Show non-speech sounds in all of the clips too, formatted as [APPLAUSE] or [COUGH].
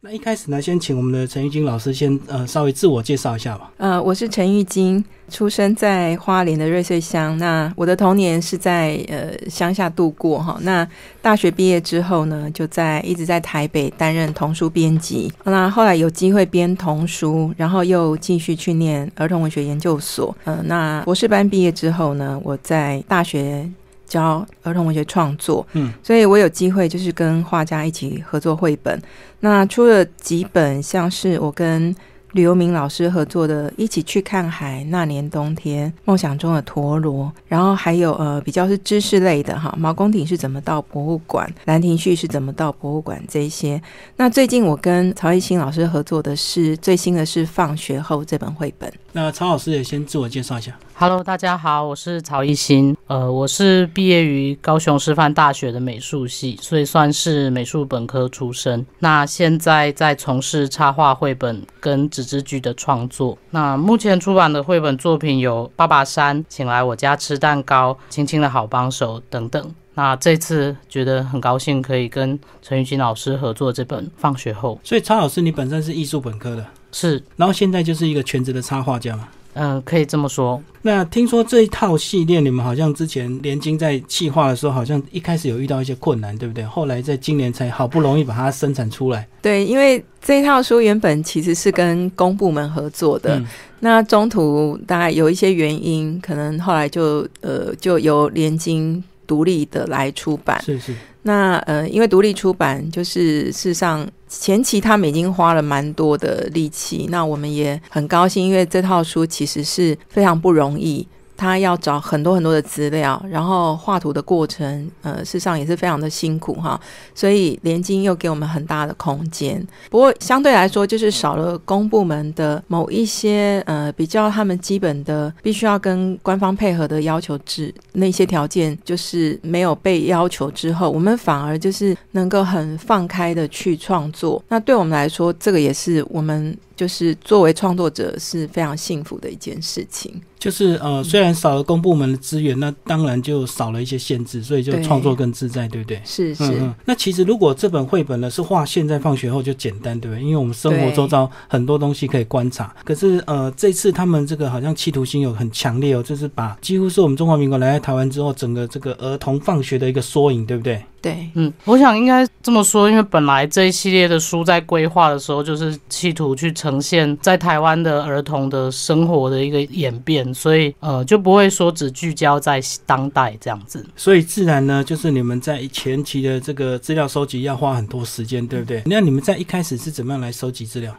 那一开始呢，先请我们的陈玉金老师先呃稍微自我介绍一下吧。呃，我是陈玉金，出生在花莲的瑞穗乡。那我的童年是在呃乡下度过哈。那大学毕业之后呢，就在一直在台北担任童书编辑。那后来有机会编童书，然后又继续去念儿童文学研究所。嗯，那博士班毕业之后呢，我在大学。教儿童文学创作，嗯，所以我有机会就是跟画家一起合作绘本。那出了几本，像是我跟吕游明老师合作的《一起去看海》，那年冬天，梦想中的陀螺，然后还有呃比较是知识类的哈，毛公鼎是怎么到博物馆，兰亭序是怎么到博物馆这些。那最近我跟曹一新老师合作的是最新的是《放学后》这本绘本。那曹老师也先自我介绍一下。Hello，大家好，我是曹一新。呃，我是毕业于高雄师范大学的美术系，所以算是美术本科出身。那现在在从事插画绘本跟纸质剧的创作。那目前出版的绘本作品有《爸爸山》、《请来我家吃蛋糕》、《亲亲的好帮手》等等。那这次觉得很高兴可以跟陈玉金老师合作这本《放学后》。所以曹老师，你本身是艺术本科的，是，然后现在就是一个全职的插画家嘛？嗯，可以这么说。那听说这一套系列，你们好像之前联经在企划的时候，好像一开始有遇到一些困难，对不对？后来在今年才好不容易把它生产出来。对，因为这一套书原本其实是跟公部门合作的，那中途大概有一些原因，可能后来就呃就由联经独立的来出版。是是。那呃，因为独立出版，就是事实上前期他们已经花了蛮多的力气，那我们也很高兴，因为这套书其实是非常不容易。他要找很多很多的资料，然后画图的过程，呃，事实上也是非常的辛苦哈。所以联经又给我们很大的空间，不过相对来说，就是少了公部门的某一些呃比较他们基本的必须要跟官方配合的要求之那些条件，就是没有被要求之后，我们反而就是能够很放开的去创作。那对我们来说，这个也是我们就是作为创作者是非常幸福的一件事情。就是呃，虽然少了公部门的资源，那当然就少了一些限制，所以就创作更自在，对不对？是是。那其实如果这本绘本呢是画现在放学后就简单，对不对？因为我们生活周遭很多东西可以观察。可是呃，这次他们这个好像企图心有很强烈哦，就是把几乎是我们中华民国来到台湾之后，整个这个儿童放学的一个缩影，对不对？对，嗯，我想应该这么说，因为本来这一系列的书在规划的时候，就是企图去呈现在台湾的儿童的生活的一个演变，所以呃，就不会说只聚焦在当代这样子。所以自然呢，就是你们在前期的这个资料收集要花很多时间，对不对？那你们在一开始是怎么样来收集资料？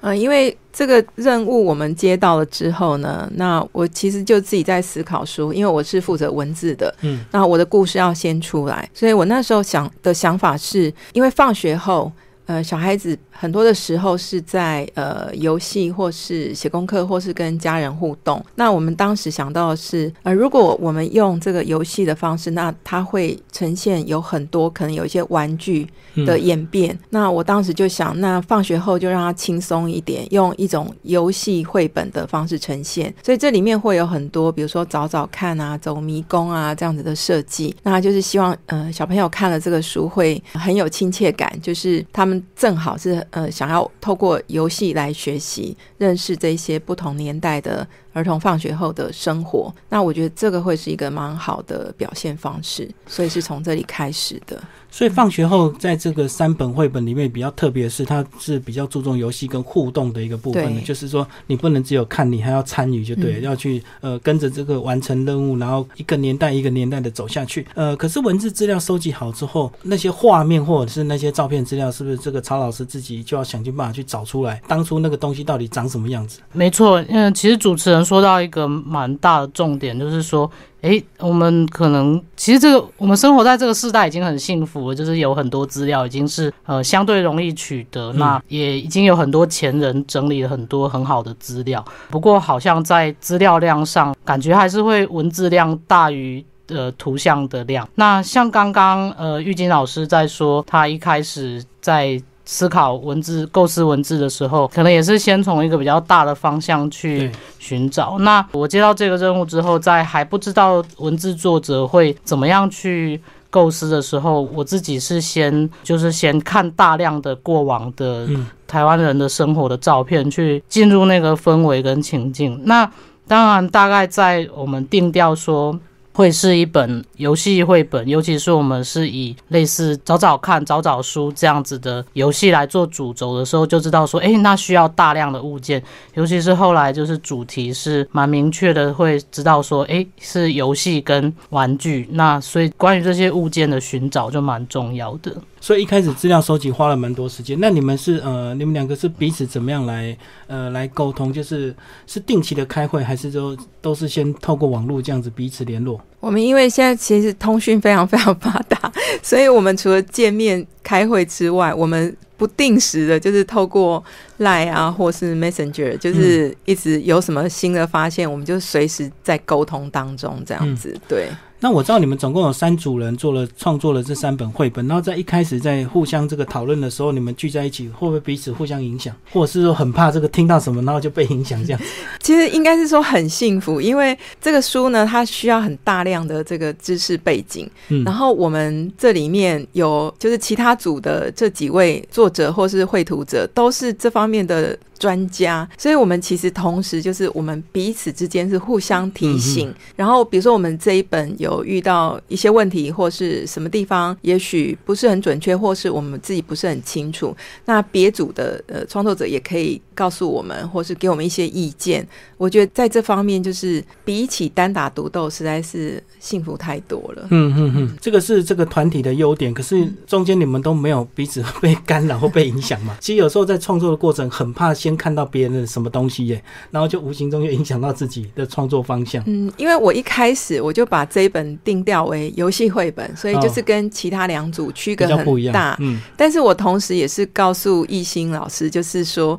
嗯，因为这个任务我们接到了之后呢，那我其实就自己在思考书，因为我是负责文字的，嗯，那我的故事要先出来，所以我那时候想的想法是，因为放学后，呃，小孩子。很多的时候是在呃游戏，或是写功课，或是跟家人互动。那我们当时想到的是，呃，如果我们用这个游戏的方式，那它会呈现有很多可能有一些玩具的演变。那我当时就想，那放学后就让他轻松一点，用一种游戏绘本的方式呈现。所以这里面会有很多，比如说找找看啊，走迷宫啊这样子的设计。那就是希望呃小朋友看了这个书会很有亲切感，就是他们正好是。呃，想要透过游戏来学习，认识这些不同年代的儿童放学后的生活，那我觉得这个会是一个蛮好的表现方式，所以是从这里开始的。所以放学后，在这个三本绘本里面比较特别的是，它是比较注重游戏跟互动的一个部分的，就是说你不能只有看，你还要参与，就对，要去呃跟着这个完成任务，然后一个年代一个年代的走下去。呃，可是文字资料收集好之后，那些画面或者是那些照片资料，是不是这个曹老师自己就要想尽办法去找出来，当初那个东西到底长什么样子？没错，嗯，其实主持人说到一个蛮大的重点，就是说。哎，我们可能其实这个我们生活在这个时代已经很幸福了，就是有很多资料已经是呃相对容易取得，那也已经有很多前人整理了很多很好的资料。不过好像在资料量上，感觉还是会文字量大于呃图像的量。那像刚刚呃玉金老师在说，他一开始在。思考文字、构思文字的时候，可能也是先从一个比较大的方向去寻找。那我接到这个任务之后，在还不知道文字作者会怎么样去构思的时候，我自己是先就是先看大量的过往的台湾人的生活的照片，去进入那个氛围跟情境。那当然，大概在我们定调说。会是一本游戏绘本，尤其是我们是以类似找找看、找找书这样子的游戏来做主轴的时候，就知道说，哎，那需要大量的物件，尤其是后来就是主题是蛮明确的，会知道说，哎，是游戏跟玩具，那所以关于这些物件的寻找就蛮重要的。所以一开始资料收集花了蛮多时间。那你们是呃，你们两个是彼此怎么样来呃来沟通？就是是定期的开会，还是说都是先透过网络这样子彼此联络？我们因为现在其实通讯非常非常发达，所以我们除了见面开会之外，我们不定时的就是透过 Line 啊，或是 Messenger，就是一直有什么新的发现，我们就随时在沟通当中这样子，对。那我知道你们总共有三组人做了创作了这三本绘本，然后在一开始在互相这个讨论的时候，你们聚在一起会不会彼此互相影响，或者是说很怕这个听到什么然后就被影响这样？其实应该是说很幸福，因为这个书呢，它需要很大量的这个知识背景，嗯，然后我们这里面有就是其他组的这几位作者或是绘图者都是这方面的。专家，所以我们其实同时就是我们彼此之间是互相提醒。然后比如说我们这一本有遇到一些问题，或是什么地方也许不是很准确，或是我们自己不是很清楚，那别组的呃创作者也可以告诉我们，或是给我们一些意见。我觉得在这方面，就是比起单打独斗，实在是幸福太多了。嗯嗯嗯，这个是这个团体的优点。可是中间你们都没有彼此被干扰或被影响嘛？[LAUGHS] 其实有时候在创作的过程，很怕先看到别人的什么东西耶，然后就无形中就影响到自己的创作方向。嗯，因为我一开始我就把这一本定调为游戏绘本，所以就是跟其他两组区隔很大。嗯，但是我同时也是告诉艺兴老师，就是说。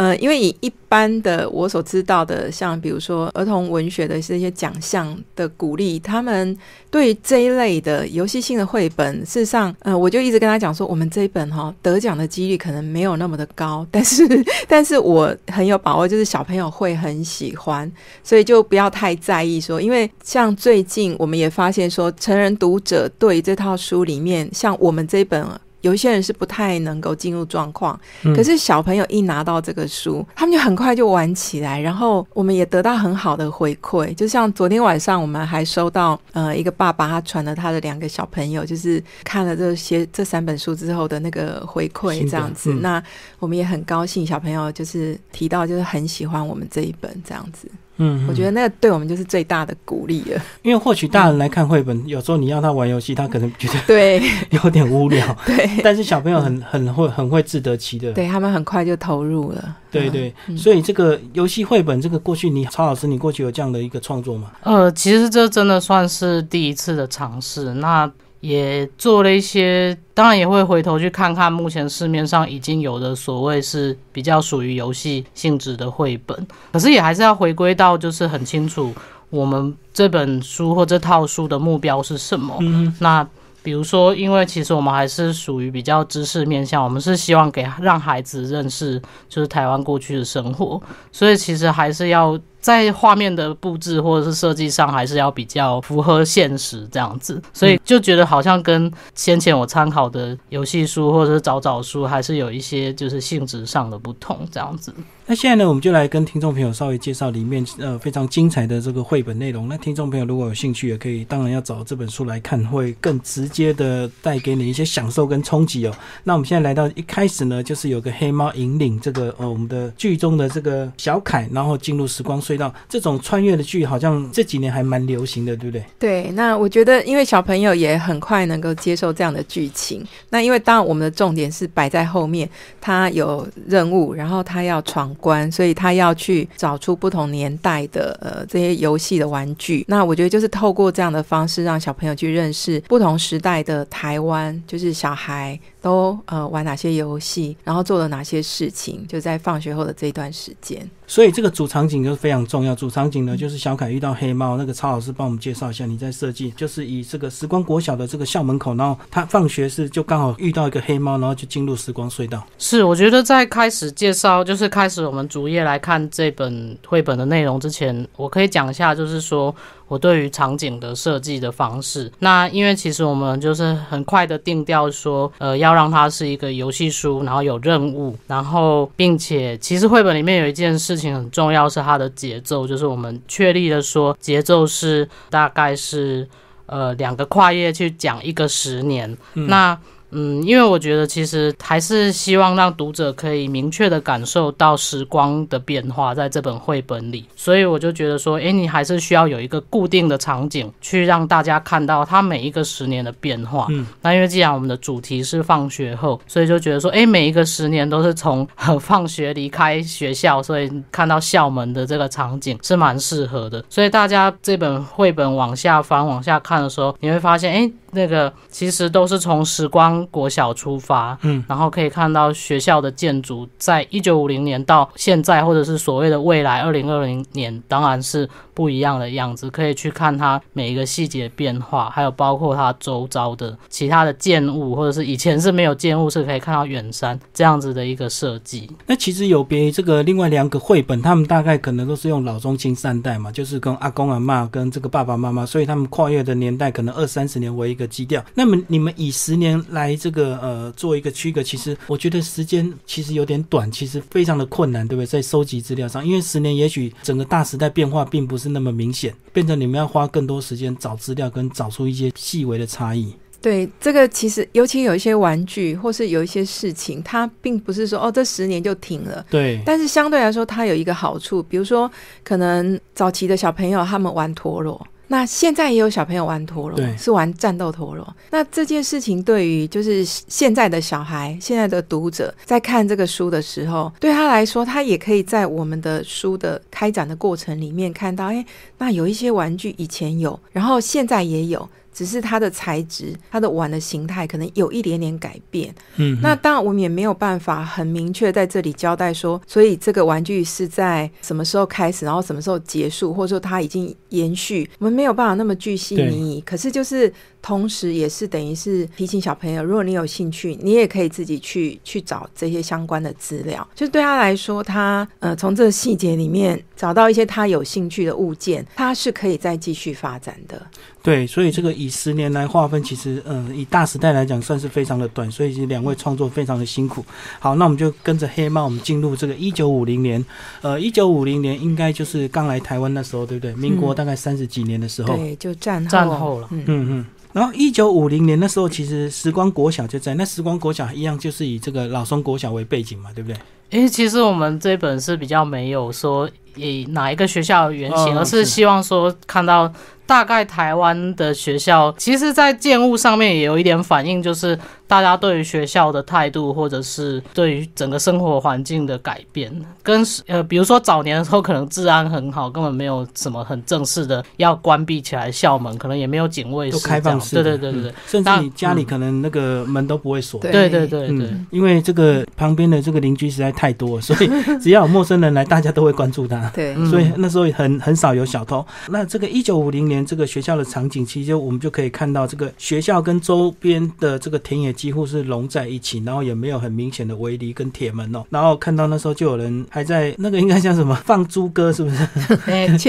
呃，因为以一般的我所知道的，像比如说儿童文学的这些奖项的鼓励，他们对这一类的游戏性的绘本，事实上，呃，我就一直跟他讲说，我们这一本哈得奖的几率可能没有那么的高，但是，[LAUGHS] 但是我很有把握，就是小朋友会很喜欢，所以就不要太在意说，因为像最近我们也发现说，成人读者对这套书里面，像我们这一本。有一些人是不太能够进入状况，可是小朋友一拿到这个书，他们就很快就玩起来，然后我们也得到很好的回馈。就像昨天晚上，我们还收到呃一个爸爸他传了他的两个小朋友，就是看了这些这三本书之后的那个回馈，这样子。那我们也很高兴，小朋友就是提到就是很喜欢我们这一本这样子。嗯，我觉得那个对我们就是最大的鼓励了。因为或许大人来看绘本，有时候你让他玩游戏，他可能觉得对 [LAUGHS] 有点无聊。对，但是小朋友很很会很会自得其乐，对他们很快就投入了。对对，所以这个游戏绘本，这个过去你曹老师，你过去有这样的一个创作吗？呃，其实这真的算是第一次的尝试。那也做了一些，当然也会回头去看看目前市面上已经有的所谓是比较属于游戏性质的绘本，可是也还是要回归到就是很清楚我们这本书或这套书的目标是什么。嗯那比如说，因为其实我们还是属于比较知识面向，我们是希望给让孩子认识就是台湾过去的生活，所以其实还是要。在画面的布置或者是设计上，还是要比较符合现实这样子，所以就觉得好像跟先前我参考的游戏书或者是找找书，还是有一些就是性质上的不同这样子。那现在呢，我们就来跟听众朋友稍微介绍里面呃非常精彩的这个绘本内容。那听众朋友如果有兴趣，也可以当然要找这本书来看，会更直接的带给你一些享受跟冲击哦。那我们现在来到一开始呢，就是有个黑猫引领这个呃我们的剧中的这个小凯，然后进入时光。隧道这种穿越的剧，好像这几年还蛮流行的，对不对？对，那我觉得，因为小朋友也很快能够接受这样的剧情。那因为当然，我们的重点是摆在后面，他有任务，然后他要闯关，所以他要去找出不同年代的呃这些游戏的玩具。那我觉得就是透过这样的方式，让小朋友去认识不同时代的台湾，就是小孩。都呃玩哪些游戏，然后做了哪些事情，就在放学后的这一段时间。所以这个主场景就是非常重要。主场景呢，就是小凯遇到黑猫。那个曹老师帮我们介绍一下，你在设计就是以这个时光国小的这个校门口，然后他放学是就刚好遇到一个黑猫，然后就进入时光隧道。是，我觉得在开始介绍，就是开始我们主页来看这本绘本的内容之前，我可以讲一下，就是说。我对于场景的设计的方式。那因为其实我们就是很快的定调说，呃，要让它是一个游戏书，然后有任务，然后并且其实绘本里面有一件事情很重要，是它的节奏，就是我们确立的说节奏是大概是呃两个跨页去讲一个十年，那。嗯，因为我觉得其实还是希望让读者可以明确的感受到时光的变化在这本绘本里，所以我就觉得说，哎，你还是需要有一个固定的场景去让大家看到它每一个十年的变化。嗯，那因为既然我们的主题是放学后，所以就觉得说，哎，每一个十年都是从放学离开学校，所以看到校门的这个场景是蛮适合的。所以大家这本绘本往下翻、往下看的时候，你会发现，哎。那个其实都是从时光国小出发，嗯，然后可以看到学校的建筑，在一九五零年到现在，或者是所谓的未来二零二零年，当然是不一样的样子。可以去看它每一个细节变化，还有包括它周遭的其他的建物，或者是以前是没有建物，是可以看到远山这样子的一个设计。那其实有别于这个另外两个绘本，他们大概可能都是用老中青三代嘛，就是跟阿公阿妈跟这个爸爸妈妈，所以他们跨越的年代可能二三十年为一个。基调。那么你们以十年来这个呃做一个区隔，其实我觉得时间其实有点短，其实非常的困难，对不对？在收集资料上，因为十年也许整个大时代变化并不是那么明显，变成你们要花更多时间找资料，跟找出一些细微的差异。对，这个其实尤其有一些玩具，或是有一些事情，它并不是说哦这十年就停了。对。但是相对来说，它有一个好处，比如说可能早期的小朋友他们玩陀螺。那现在也有小朋友玩陀螺，是玩战斗陀螺。那这件事情对于就是现在的小孩、现在的读者在看这个书的时候，对他来说，他也可以在我们的书的开展的过程里面看到，哎，那有一些玩具以前有，然后现在也有。只是它的材质、它的碗的形态可能有一点点改变。嗯，那当然我们也没有办法很明确在这里交代说，所以这个玩具是在什么时候开始，然后什么时候结束，或者说它已经延续，我们没有办法那么具细你。可是就是同时也是等于是提醒小朋友，如果你有兴趣，你也可以自己去去找这些相关的资料。就对他来说，他呃从这个细节里面找到一些他有兴趣的物件，他是可以再继续发展的。对，所以这个以十年来划分，其实，嗯，以大时代来讲，算是非常的短，所以两位创作非常的辛苦。好，那我们就跟着黑猫，我们进入这个一九五零年。呃，一九五零年应该就是刚来台湾那时候，对不对？民国大概三十几年的时候，对，就战战后了。嗯嗯。然后一九五零年那时候，其实时光国小就在那，时光国小一样就是以这个老松国小为背景嘛，对不对？因为，其实我们这本是比较没有说以哪一个学校原型，而是希望说看到。大概台湾的学校，其实，在建物上面也有一点反应，就是大家对于学校的态度，或者是对于整个生活环境的改变，跟呃，比如说早年的时候，可能治安很好，根本没有什么很正式的要关闭起来校门，可能也没有警卫，都开放式，对对对对对，甚至你家里可能那个门都不会锁，对对对对，因为这个旁边的这个邻居实在太多，所以只要有陌生人来，大家都会关注他，[LAUGHS] 对，所以那时候很很少有小偷。那这个一九五零年。这个学校的场景，其实我们就可以看到，这个学校跟周边的这个田野几乎是融在一起，然后也没有很明显的围篱跟铁门哦。然后看到那时候就有人还在那个应该像什么放猪哥，是不是？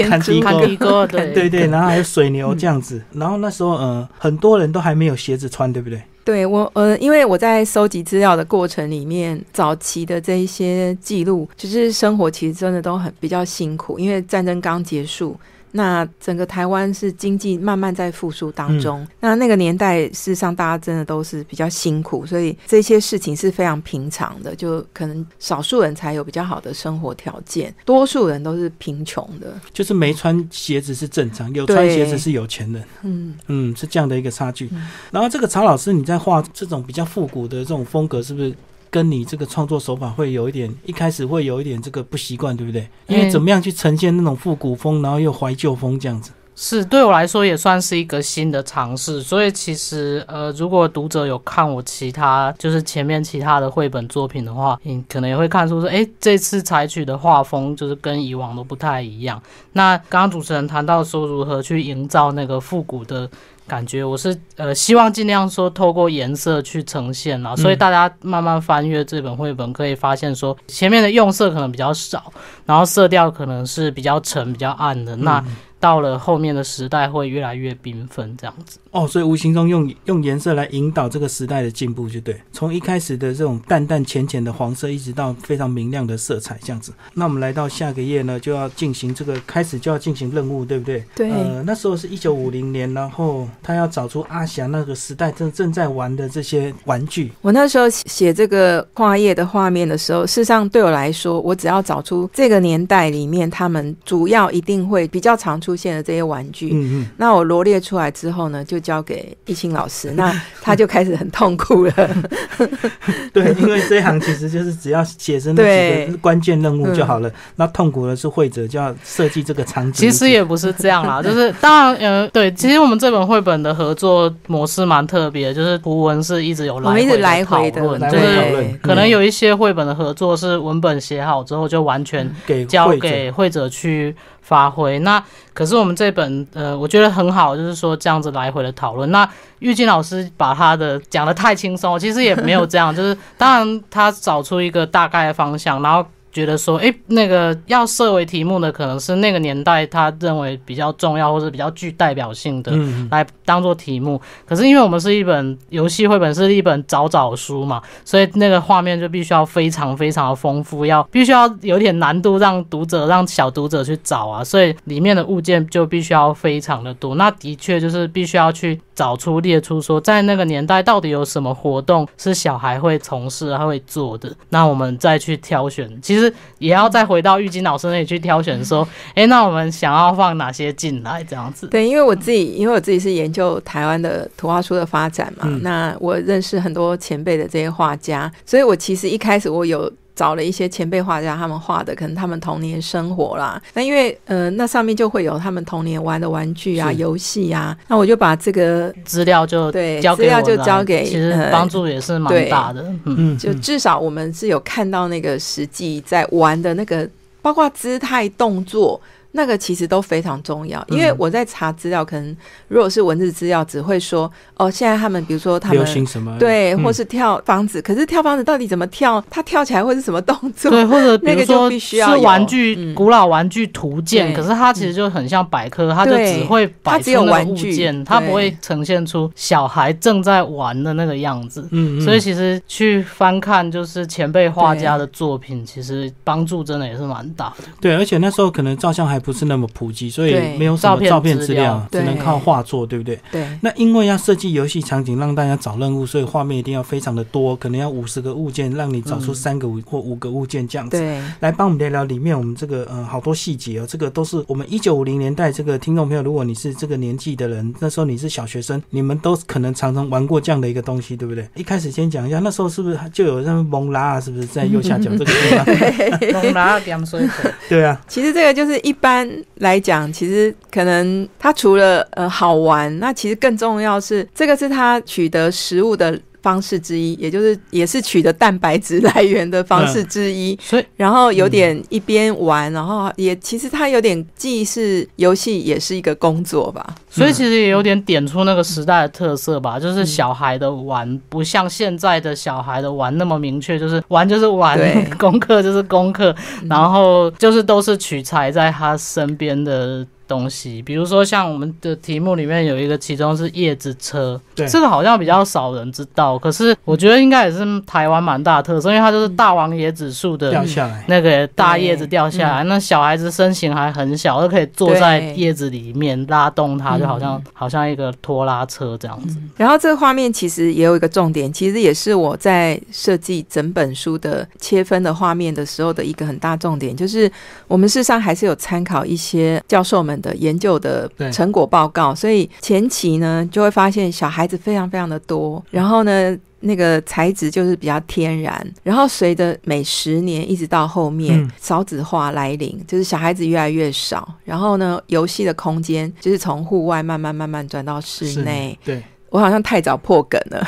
[LAUGHS] [LAUGHS] 看猪哥，对对 [LAUGHS] 对。然后还有水牛这样子。然后那时候呃，很多人都还没有鞋子穿，对不对？对我呃，因为我在收集资料的过程里面，早期的这一些记录，就是生活其实真的都很比较辛苦，因为战争刚结束。那整个台湾是经济慢慢在复苏当中，那那个年代事实上大家真的都是比较辛苦，所以这些事情是非常平常的，就可能少数人才有比较好的生活条件，多数人都是贫穷的。就是没穿鞋子是正常，有穿鞋子是有钱人。嗯嗯，是这样的一个差距。然后这个曹老师你在画这种比较复古的这种风格，是不是？跟你这个创作手法会有一点，一开始会有一点这个不习惯，对不对？因为怎么样去呈现那种复古风，然后又怀旧风这样子？是对我来说也算是一个新的尝试。所以其实呃，如果读者有看我其他就是前面其他的绘本作品的话，你可能也会看出说，哎，这次采取的画风就是跟以往都不太一样。那刚刚主持人谈到说如何去营造那个复古的。感觉我是呃希望尽量说透过颜色去呈现啦，所以大家慢慢翻阅这本绘本，可以发现说前面的用色可能比较少，然后色调可能是比较沉、比较暗的。那到了后面的时代会越来越缤纷这样子。哦，所以无形中用用颜色来引导这个时代的进步，就对。从一开始的这种淡淡浅浅的黄色，一直到非常明亮的色彩，这样子。那我们来到下个月呢，就要进行这个开始就要进行任务，对不对？对。呃，那时候是一九五零年，然后他要找出阿霞那个时代正正在玩的这些玩具。我那时候写这个跨页的画面的时候，事实上对我来说，我只要找出这个年代里面他们主要一定会比较常出现的这些玩具。嗯嗯。那我罗列出来之后呢，就交给易清老师，[LAUGHS] 那他就开始很痛苦了。[LAUGHS] 对，因为这一行其实就是只要写成那几个关键任务就好了。那痛苦的是会者就要设计这个场景。其实也不是这样啦，[LAUGHS] 就是当然，呃，对，其实我们这本绘本的合作模式蛮特别，就是图文是一直有来回来回的讨论，就是可能有一些绘本的合作是文本写好之后就完全交给会者去。发挥那可是我们这本呃，我觉得很好，就是说这样子来回的讨论。那玉静老师把他的讲的太轻松，其实也没有这样，就是当然他找出一个大概的方向，然后。觉得说，哎，那个要设为题目的，可能是那个年代他认为比较重要或者比较具代表性的，来当做题目。可是因为我们是一本游戏绘本，是一本找找书嘛，所以那个画面就必须要非常非常的丰富，要必须要有点难度，让读者让小读者去找啊。所以里面的物件就必须要非常的多。那的确就是必须要去找出列出说，在那个年代到底有什么活动是小孩会从事、他会做的。那我们再去挑选，其实。也要再回到玉金老师那里去挑选，说，[LAUGHS] 哎，那我们想要放哪些进来？这样子。对，因为我自己，因为我自己是研究台湾的图画书的发展嘛，那我认识很多前辈的这些画家，所以我其实一开始我有。找了一些前辈画家，他们画的可能他们童年生活啦。那因为呃，那上面就会有他们童年玩的玩具啊、游戏啊。那我就把这个资料就对资料就交给，其实帮助也是蛮大的。嗯，就至少我们是有看到那个实际在玩的那个，包括姿态、动作。那个其实都非常重要，因为我在查资料，可能如果是文字资料，只会说哦，现在他们比如说他们流行什么，对，或是跳房子，可是跳房子到底怎么跳？他跳起来会是什么动作？对，或者 [LAUGHS] 比如说是玩具，古老玩具图鉴，可是它其实就很像百科，它就只会摆出那个物件，它不会呈现出小孩正在玩的那个样子。嗯，所以其实去翻看就是前辈画家的作品，其实帮助真的也是蛮大的。对，而且那时候可能照相还。不是那么普及，所以没有什么照片资料，只能靠画作，对不对？对。那因为要设计游戏场景，让大家找任务，所以画面一定要非常的多，可能要五十个物件，让你找出三个或五个物件这样子。对。来帮我们聊聊里面我们这个呃好多细节哦，这个都是我们一九五零年代这个听众朋友，如果你是这个年纪的人，那时候你是小学生，你们都可能常常玩过这样的一个东西，对不对？一开始先讲一下，那时候是不是就有那么蒙拉啊？是不是在右下角这个地方？蒙拉点水对啊。其实这个就是一般般来讲。讲其实可能它除了呃好玩，那其实更重要是这个是它取得食物的。方式之一，也就是也是取得蛋白质来源的方式之一。所以，然后有点一边玩，然后也其实它有点既是游戏，也是一个工作吧。所以其实也有点点出那个时代的特色吧，就是小孩的玩不像现在的小孩的玩那么明确，就是玩就是玩，[LAUGHS] 功课就是功课，然后就是都是取材在他身边的。东西，比如说像我们的题目里面有一个，其中是叶子车，对，这个好像比较少人知道，可是我觉得应该也是台湾蛮大的特色，因为它就是大王椰子树的掉下来。那个大叶子掉下来，那小孩子身形还很小，都可以坐在叶子里面拉动它，就好像好像一个拖拉车这样子。然后这个画面其实也有一个重点，其实也是我在设计整本书的切分的画面的时候的一个很大重点，就是我们事实上还是有参考一些教授们。的研究的成果报告，所以前期呢就会发现小孩子非常非常的多，然后呢那个材质就是比较天然，然后随着每十年一直到后面少子化来临，就是小孩子越来越少，然后呢游戏的空间就是从户外慢慢慢慢转到室内，对。我好像太早破梗了，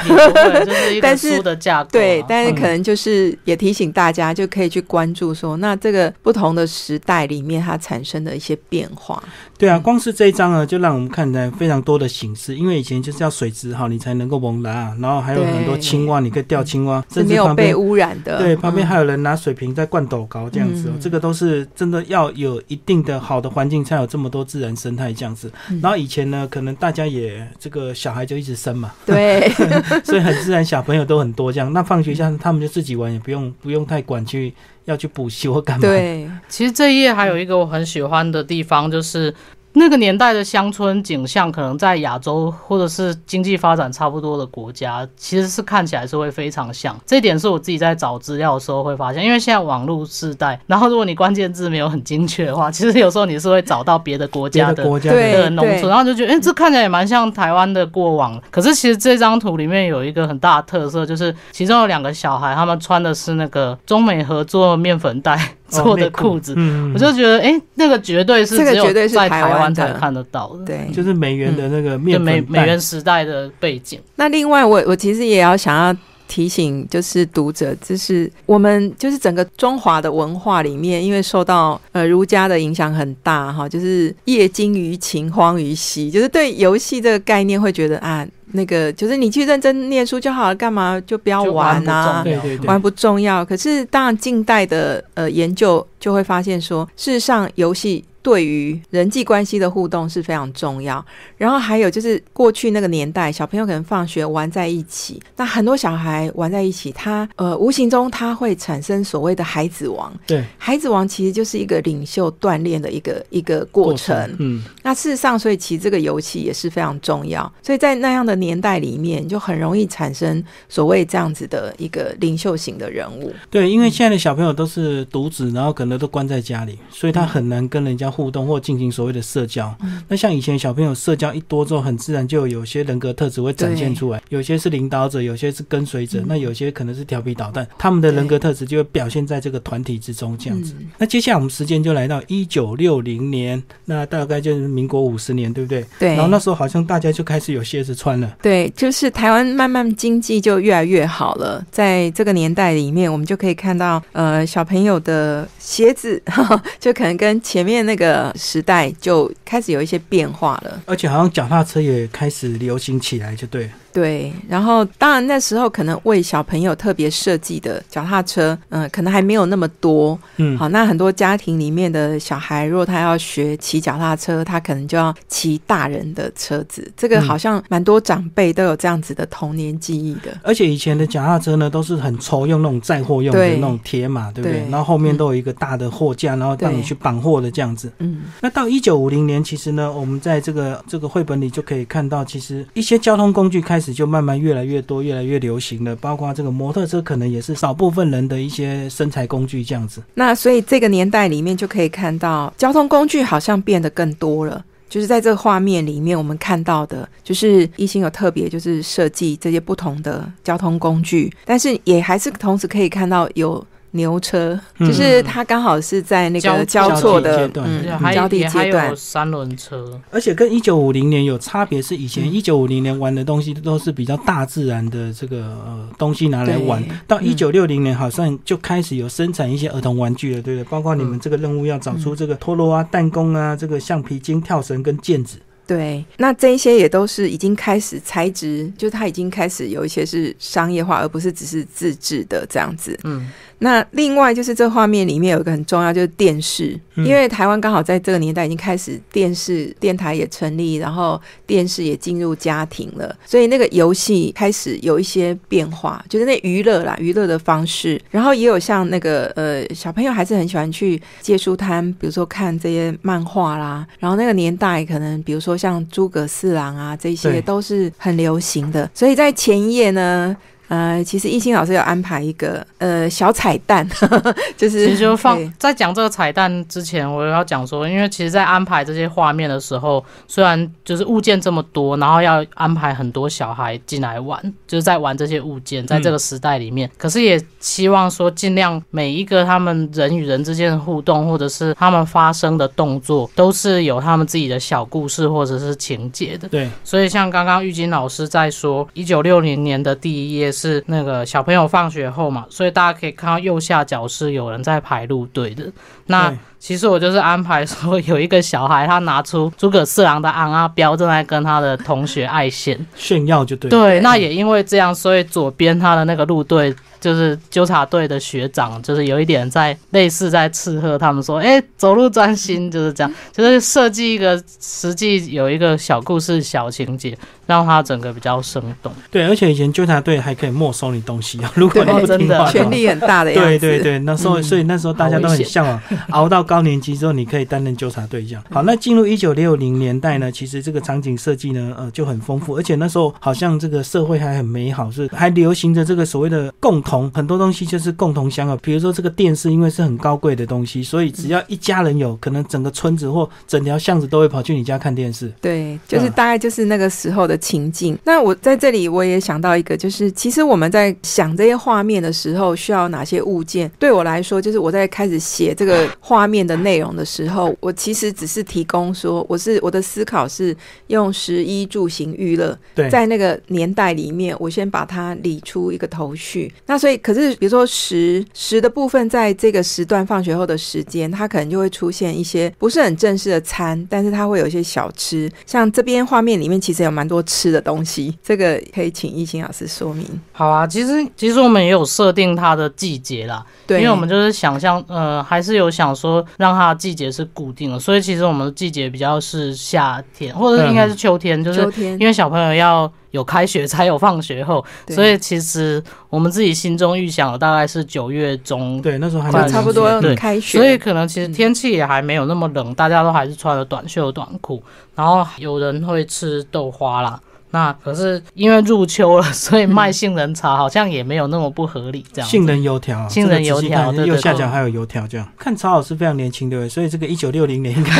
就是一个 [LAUGHS] 书的架构。对，但是可能就是也提醒大家，就可以去关注说，那这个不同的时代里面它产生的一些变化。对啊，光是这一章呢，就让我们看到非常多的形式，因为以前就是要水质好，你才能够蒙蓝，然后还有很多青蛙，你可以钓青蛙，甚至没有被污染的。对，旁边还有人拿水瓶在灌斗高这样子哦，这个都是真的要有一定的好的环境，才有这么多自然生态这样子。然后以前呢，可能大家也这个小孩就一直生嘛，对，[LAUGHS] 所以很自然，小朋友都很多这样。那放学下他们就自己玩，也不用不用太管去要去补习或干嘛。对，其实这一页还有一个我很喜欢的地方，就是。那个年代的乡村景象，可能在亚洲或者是经济发展差不多的国家，其实是看起来是会非常像。这点是我自己在找资料的时候会发现，因为现在网络时代，然后如果你关键字没有很精确的话，其实有时候你是会找到别的国家的的农村，然后就觉得，哎，这看起来也蛮像台湾的过往。可是其实这张图里面有一个很大的特色，就是其中有两个小孩，他们穿的是那个中美合作面粉袋。做的裤子，我就觉得，哎，那个绝对是只有在台湾才看得到的，对，就是美元的那个面美美元时代的背景。那另外，我我其实也要想要提醒，就是读者，就是我们就是整个中华的文化里面，因为受到呃儒家的影响很大哈，就是业精于勤，荒于嬉，就是对游戏这个概念会觉得啊。那个就是你去认真念书就好了，干嘛就不要玩啊？玩不重要。可是当然，近代的呃研究就会发现说，事实上游戏。对于人际关系的互动是非常重要。然后还有就是过去那个年代，小朋友可能放学玩在一起，那很多小孩玩在一起，他呃无形中他会产生所谓的孩子王。对，孩子王其实就是一个领袖锻炼的一个一个过程。嗯，那事实上，所以其实这个游戏也是非常重要。所以在那样的年代里面，就很容易产生所谓这样子的一个领袖型的人物。对，因为现在的小朋友都是独子，然后可能都关在家里，所以他很难跟人家。互动或进行所谓的社交，那像以前小朋友社交一多之后，很自然就有些人格特质会展现出来，有些是领导者，有些是跟随者，那有些可能是调皮捣蛋，他们的人格特质就会表现在这个团体之中这样子。那接下来我们时间就来到一九六零年，那大概就是民国五十年，对不对？对。然后那时候好像大家就开始有鞋子穿了。对，就是台湾慢慢经济就越来越好了，在这个年代里面，我们就可以看到，呃，小朋友的鞋子 [LAUGHS] 就可能跟前面那个。的时代就开始有一些变化了，而且好像脚踏车也开始流行起来，就对。对，然后当然那时候可能为小朋友特别设计的脚踏车，嗯，可能还没有那么多，嗯，好，那很多家庭里面的小孩，如果他要学骑脚踏车，他可能就要骑大人的车子，这个好像蛮多长辈都有这样子的童年记忆的。而且以前的脚踏车呢，都是很愁，用那种载货用的那种铁马，对不对？然后后面都有一个大的货架，然后让你去绑货的这样子。嗯，那到一九五零年，其实呢，我们在这个这个绘本里就可以看到，其实一些交通工具开始。就慢慢越来越多，越来越流行了。包括这个摩托车，可能也是少部分人的一些身材工具这样子。那所以这个年代里面就可以看到，交通工具好像变得更多了。就是在这个画面里面，我们看到的，就是一心有特别就是设计这些不同的交通工具，但是也还是同时可以看到有。牛车就是它刚好是在那个交错的嗯交地阶段，三轮车，而且跟一九五零年有差别是，以前一九五零年玩的东西都是比较大自然的这个呃东西拿来玩，到一九六零年好像就开始有生产一些儿童玩具了，对不对？包括你们这个任务要找出这个陀螺啊、弹弓啊、这个橡皮筋、跳绳跟毽子。对，那这一些也都是已经开始材质，就是它已经开始有一些是商业化，而不是只是自制的这样子。嗯。那另外就是这画面里面有一个很重要，就是电视，因为台湾刚好在这个年代已经开始电视电台也成立，然后电视也进入家庭了，所以那个游戏开始有一些变化，就是那娱乐啦，娱乐的方式，然后也有像那个呃小朋友还是很喜欢去借书摊，比如说看这些漫画啦，然后那个年代可能比如说像诸葛四郎啊这些都是很流行的，所以在前一页呢。呃，其实艺兴老师有安排一个呃小彩蛋，[LAUGHS] 就是其实就放在讲这个彩蛋之前，我要讲说，因为其实，在安排这些画面的时候，虽然就是物件这么多，然后要安排很多小孩进来玩，就是在玩这些物件，在这个时代里面，可是也希望说，尽量每一个他们人与人之间的互动，或者是他们发生的动作，都是有他们自己的小故事或者是情节的。对，所以像刚刚玉金老师在说，一九六零年的第一页是那个小朋友放学后嘛，所以大家可以看到右下角是有人在排路队的。那其实我就是安排说，有一个小孩他拿出诸葛四郎的昂阿标，正在跟他的同学爱线炫耀，就对。对，那也因为这样，所以左边他的那个路队。就是纠察队的学长，就是有一点在类似在斥喝他们说，哎，走路专心，就是这样，就是设计一个实际有一个小故事、小情节，让他整个比较生动。对，而且以前纠察队还可以没收你东西啊，如果你不听话，权力很大的样子。对对对，那时候所以那时候大家都很向往，[LAUGHS] 熬到高年级之后你可以担任纠察对象。好，那进入一九六零年代呢，其实这个场景设计呢，呃，就很丰富，而且那时候好像这个社会还很美好，是还流行着这个所谓的共同。很多东西就是共同享有，比如说这个电视，因为是很高贵的东西，所以只要一家人有可能，整个村子或整条巷子都会跑去你家看电视。对，就是大概就是那个时候的情境。那我在这里我也想到一个，就是其实我们在想这些画面的时候，需要哪些物件？对我来说，就是我在开始写这个画面的内容的时候，我其实只是提供说，我是我的思考是用十一住行娱乐，在那个年代里面，我先把它理出一个头绪。那所以，可是比如说十十的部分，在这个时段放学后的时间，它可能就会出现一些不是很正式的餐，但是它会有一些小吃。像这边画面里面，其实有蛮多吃的东西，这个可以请易兴老师说明。好啊，其实其实我们也有设定它的季节啦，对，因为我们就是想象，呃，还是有想说让它的季节是固定的，所以其实我们的季节比较是夏天，或者应该是秋天，就是因为小朋友要。有开学才有放学后，所以其实我们自己心中预想的大概是九月中，对，那时候还差不多开学，所以可能其实天气也还没有那么冷，大家都还是穿了短袖短裤，然后有人会吃豆花啦。那可是因为入秋了，所以卖杏仁茶好像也没有那么不合理。这样，杏仁油条，杏仁油条，右下角还有油条，这样看曹老师非常年轻，对不对？所以这个 [LAUGHS] 一九六零年应该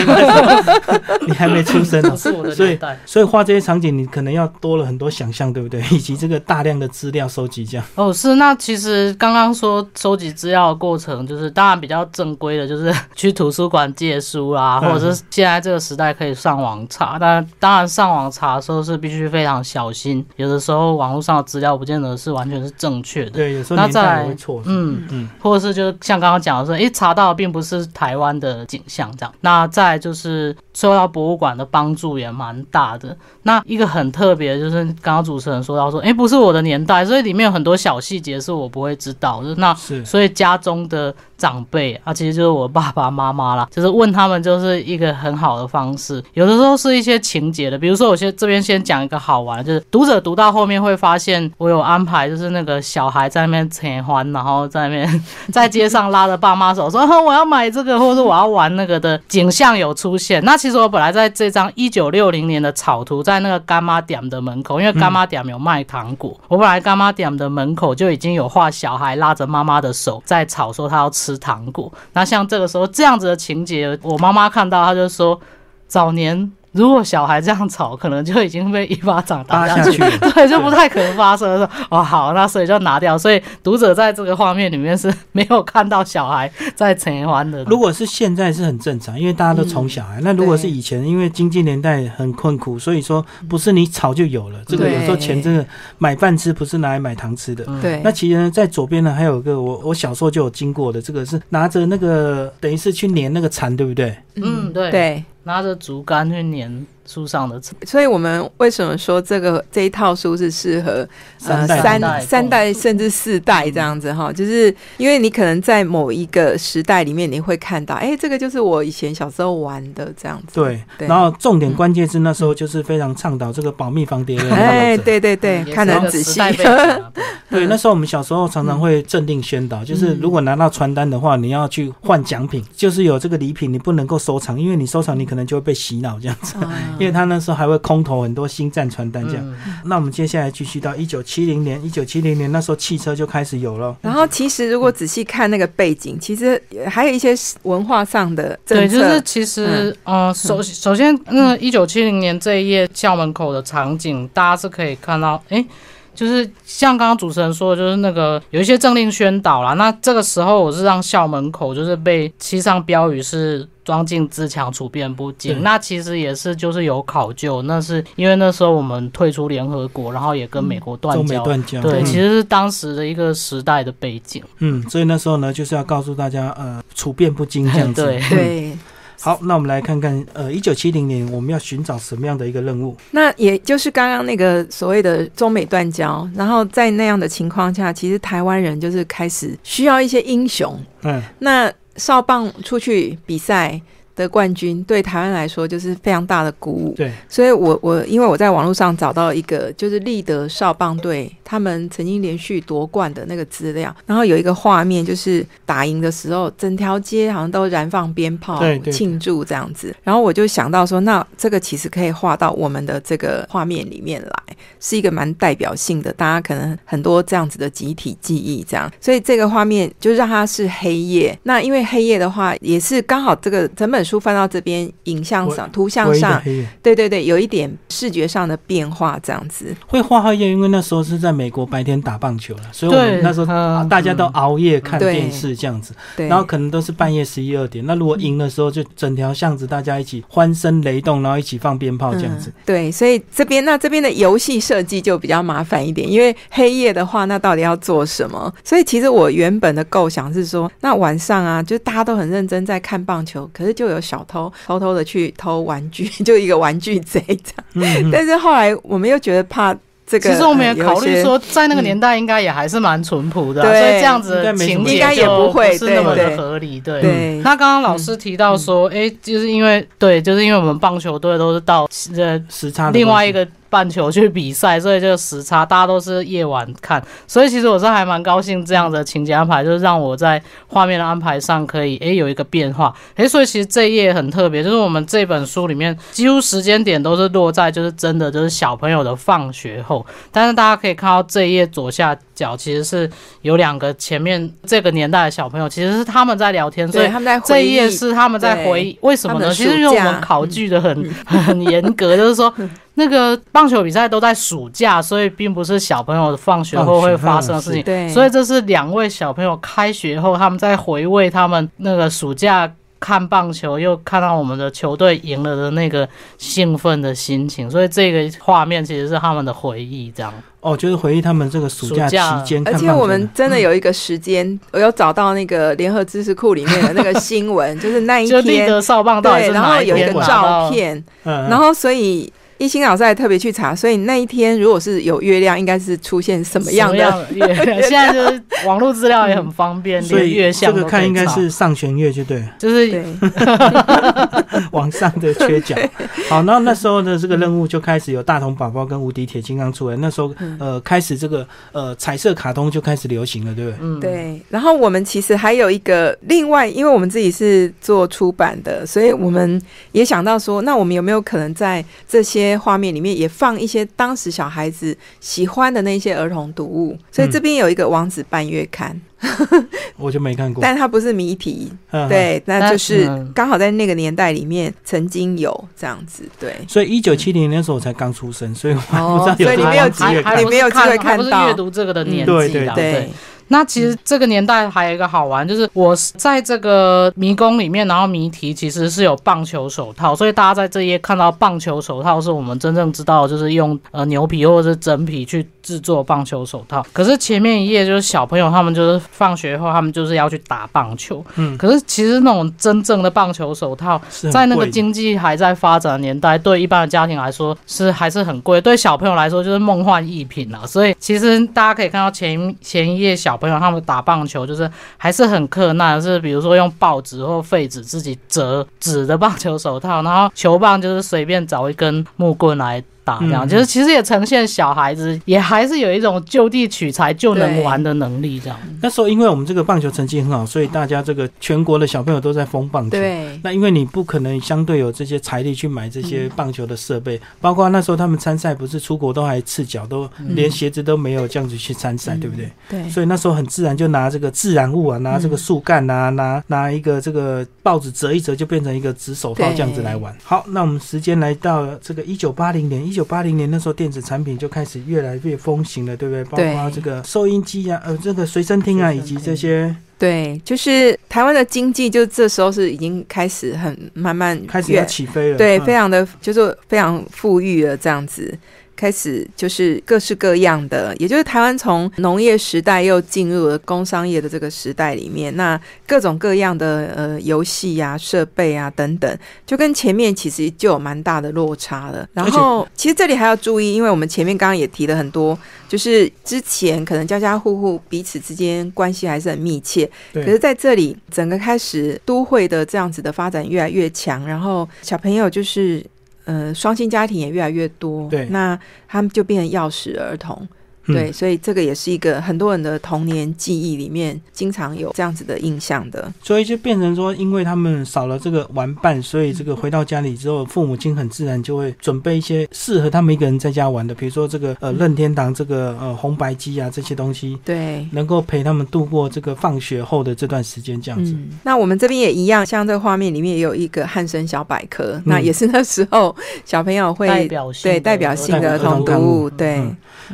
你还没出生呢，所以所以画这些场景，你可能要多了很多想象，对不对？以及这个大量的资料收集，这样。哦，是。那其实刚刚说收集资料的过程，就是当然比较正规的，就是 [LAUGHS] 去图书馆借书啊，或者是现在这个时代可以上网查。但当然上网查的时候是必须非常小心，有的时候网络上的资料不见得是完全是正确的。对，有时候年代会错。嗯嗯，或者是就是像刚刚讲的说，诶，查到并不是台湾的景象这样。那再就是受到博物馆的帮助也蛮大的。那一个很特别就是刚刚主持人说到说，诶，不是我的年代，所以里面有很多小细节是我不会知道的。那是所以家中的。长辈啊，其实就是我爸爸妈妈啦，就是问他们就是一个很好的方式。有的时候是一些情节的，比如说我先这边先讲一个好玩，就是读者读到后面会发现我有安排，就是那个小孩在那边扯欢，然后在那边 [LAUGHS] 在街上拉着爸妈手说我要买这个，或者是我要玩那个的景象有出现。那其实我本来在这张一九六零年的草图，在那个干妈店的门口，因为干妈店有卖糖果，我本来干妈店的门口就已经有画小孩拉着妈妈的手在吵，说他要吃。糖果，那像这个时候这样子的情节，我妈妈看到，她就说，早年。如果小孩这样吵，可能就已经被一巴掌打下去，[LAUGHS] 对，就不太可能发生。说哦好，那所以就拿掉。所以读者在这个画面里面是没有看到小孩在承欢的。如果是现在是很正常，因为大家都宠小孩。那如果是以前，因为经济年代很困苦，所以说不是你吵就有了。这个有时候钱真的买饭吃，不是拿来买糖吃的。对。那其实呢，在左边呢还有一个我我小时候就有经过的，这个是拿着那个等于是去粘那个蚕，对不对？嗯，对。对。拿着竹竿去粘书上的，所以我们为什么说这个这一套书是适合呃三三代甚至四代这样子哈？就是因为你可能在某一个时代里面，你会看到，哎，这个就是我以前小时候玩的这样子。对，然后重点关键是那时候就是非常倡导这个保密防谍的。[LAUGHS] 哎，对对对，看得很仔细。[LAUGHS] 对，那时候我们小时候常常会镇定宣导，就是如果拿到传单的话，你要去换奖品，就是有这个礼品，你不能够收藏，因为你收藏你可能就会被洗脑这样子。因为他那时候还会空投很多星战传单这样。那我们接下来继续到一九七零年，一九七零年那时候汽车就开始有了。然后其实如果仔细看那个背景，其实还有一些文化上的对，就是其实呃首首先那一九七零年这一页校门口的场景，大家是可以看到，哎。就是像刚刚主持人说的，就是那个有一些政令宣导啦。那这个时候我是让校门口就是被漆上标语是装进自强处变不惊。那其实也是就是有考究，那是因为那时候我们退出联合国，然后也跟美国断交。对，其实是当时的一个时代的背景。嗯，所以那时候呢，就是要告诉大家，呃，处变不惊这样子。对 [LAUGHS] 对。好，那我们来看看，呃，一九七零年我们要寻找什么样的一个任务？那也就是刚刚那个所谓的中美断交，然后在那样的情况下，其实台湾人就是开始需要一些英雄。嗯，那少棒出去比赛。的冠军对台湾来说就是非常大的鼓舞，对，所以我我因为我在网络上找到一个就是立德少棒队他们曾经连续夺冠的那个资料，然后有一个画面就是打赢的时候，整条街好像都燃放鞭炮庆祝这样子，然后我就想到说，那这个其实可以画到我们的这个画面里面来，是一个蛮代表性的，大家可能很多这样子的集体记忆这样，所以这个画面就让它是黑夜，那因为黑夜的话也是刚好这个整本。书翻到这边，影像上、图像上，对对对，有一点视觉上的变化，这样子。会画黑夜，因为那时候是在美国白天打棒球了，所以我们那时候大家都熬夜看电视这样子，然后可能都是半夜十一二点。那如果赢的时候，就整条巷子大家一起欢声雷动，然后一起放鞭炮这样子。对，所以这边那这边的游戏设计就比较麻烦一点，因为黑夜的话，那到底要做什么？所以其实我原本的构想是说，那晚上啊，就大家都很认真在看棒球，可是就有。有小偷偷偷的去偷玩具，[LAUGHS] 就一个玩具贼这样。但是后来我们又觉得怕这个，其实我们也考虑说，在那个年代应该也还是蛮淳朴的，所以这样子情节也不会是那么的合理。对，那刚刚老师提到说，哎，就是因为对，就是因为我们棒球队都是到呃时差另外一个。半球去比赛，所以就时差大家都是夜晚看，所以其实我是还蛮高兴这样的情节安排，就是让我在画面的安排上可以诶有一个变化。诶，所以其实这一页很特别，就是我们这本书里面几乎时间点都是落在就是真的就是小朋友的放学后，但是大家可以看到这一页左下角其实是有两个前面这个年代的小朋友，其实是他们在聊天，所以他们在这一页是他们在回忆，为什么呢？其实因为我们考据的很 [LAUGHS] 很严格，就是说。那个棒球比赛都在暑假，所以并不是小朋友放学后会发生的事情。对，所以这是两位小朋友开学后，他们在回味他们那个暑假看棒球，又看到我们的球队赢了的那个兴奋的心情。所以这个画面其实是他们的回忆，这样。哦，就是回忆他们这个暑假期间。而且我们真的有一个时间，我有找到那个联合知识库里面的那个新闻，就是那一天 [LAUGHS] 的少棒对，然后有一个照片，然后所以。一心老师还特别去查，所以那一天如果是有月亮，应该是出现什么样的月？[LAUGHS] 现在就是网络资料也很方便，所以月相这个看应该是上弦月，就对，就是 [LAUGHS] 往上的缺角。好，那那时候的这个任务就开始有大同宝宝跟无敌铁金刚出来，那时候呃开始这个呃彩色卡通就开始流行了，对不对？嗯，对。然后我们其实还有一个另外，因为我们自己是做出版的，所以我们也想到说，那我们有没有可能在这些画面里面也放一些当时小孩子喜欢的那些儿童读物，所以这边有一个王子半月刊，[LAUGHS] 我就没看过，但它不是谜题，对，那就是刚好在那个年代里面曾经有这样子，对。所以一九七零年时候我才刚出生，所以我不知道，所以你没有机会，你没有机会看到阅读这个的年纪，对对。对。那其实这个年代还有一个好玩，就是我在这个迷宫里面，然后谜题其实是有棒球手套，所以大家在这页看到棒球手套，是我们真正知道就是用呃牛皮或者是真皮去制作棒球手套。可是前面一页就是小朋友他们就是放学后他们就是要去打棒球，嗯，可是其实那种真正的棒球手套，在那个经济还在发展的年代，对一般的家庭来说是还是很贵，对小朋友来说就是梦幻一品了。所以其实大家可以看到前前一页小。小朋友他们打棒球就是还是很困难，是比如说用报纸或废纸自己折纸的棒球手套，然后球棒就是随便找一根木棍来大，这样就是其实也呈现小孩子也还是有一种就地取材就能玩的能力，这样。那时候因为我们这个棒球成绩很好，所以大家这个全国的小朋友都在疯棒球。对。那因为你不可能相对有这些财力去买这些棒球的设备，包括那时候他们参赛不是出国都还赤脚，都连鞋子都没有这样子去参赛，对不对？对。所以那时候很自然就拿这个自然物啊，拿这个树干啊，拿拿一个这个报纸折一折，就变成一个纸手套这样子来玩。好，那我们时间来到这个一九八零年，一九八零年那时候电子产品就开始越来越风行了，对不对？包括这个收音机啊，呃，这个随身听啊，以及这些。对，就是台湾的经济，就这时候是已经开始很慢慢开始要起飞了。对，非常的就是非常富裕了这样子。开始就是各式各样的，也就是台湾从农业时代又进入了工商业的这个时代里面，那各种各样的呃游戏啊、设备啊等等，就跟前面其实就有蛮大的落差了。然后其实这里还要注意，因为我们前面刚刚也提了很多，就是之前可能家家户户彼此之间关系还是很密切，可是在这里整个开始都会的这样子的发展越来越强，然后小朋友就是。呃，双薪家庭也越来越多，对，那他们就变成钥匙儿童。对，所以这个也是一个很多人的童年记忆里面经常有这样子的印象的。所以就变成说，因为他们少了这个玩伴，所以这个回到家里之后，父母亲很自然就会准备一些适合他们一个人在家玩的，比如说这个呃任天堂这个呃红白机啊这些东西，对，能够陪他们度过这个放学后的这段时间这样子。那我们这边也一样，像这个画面里面也有一个汉森小百科，那也是那时候小朋友会代表对代表性的儿童读物，对。